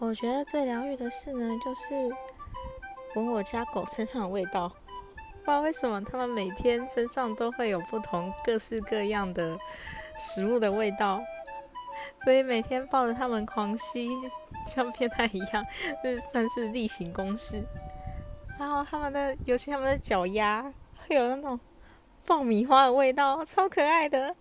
我觉得最疗愈的事呢就是闻我家狗身上的味道。不知道为什么它们每天身上都会有不同各式各样的食物的味道。所以每天抱着它们狂吸像变态一样这算是例行公事。然后它们的尤其它们的脚丫会有那种爆米花的味道超可爱的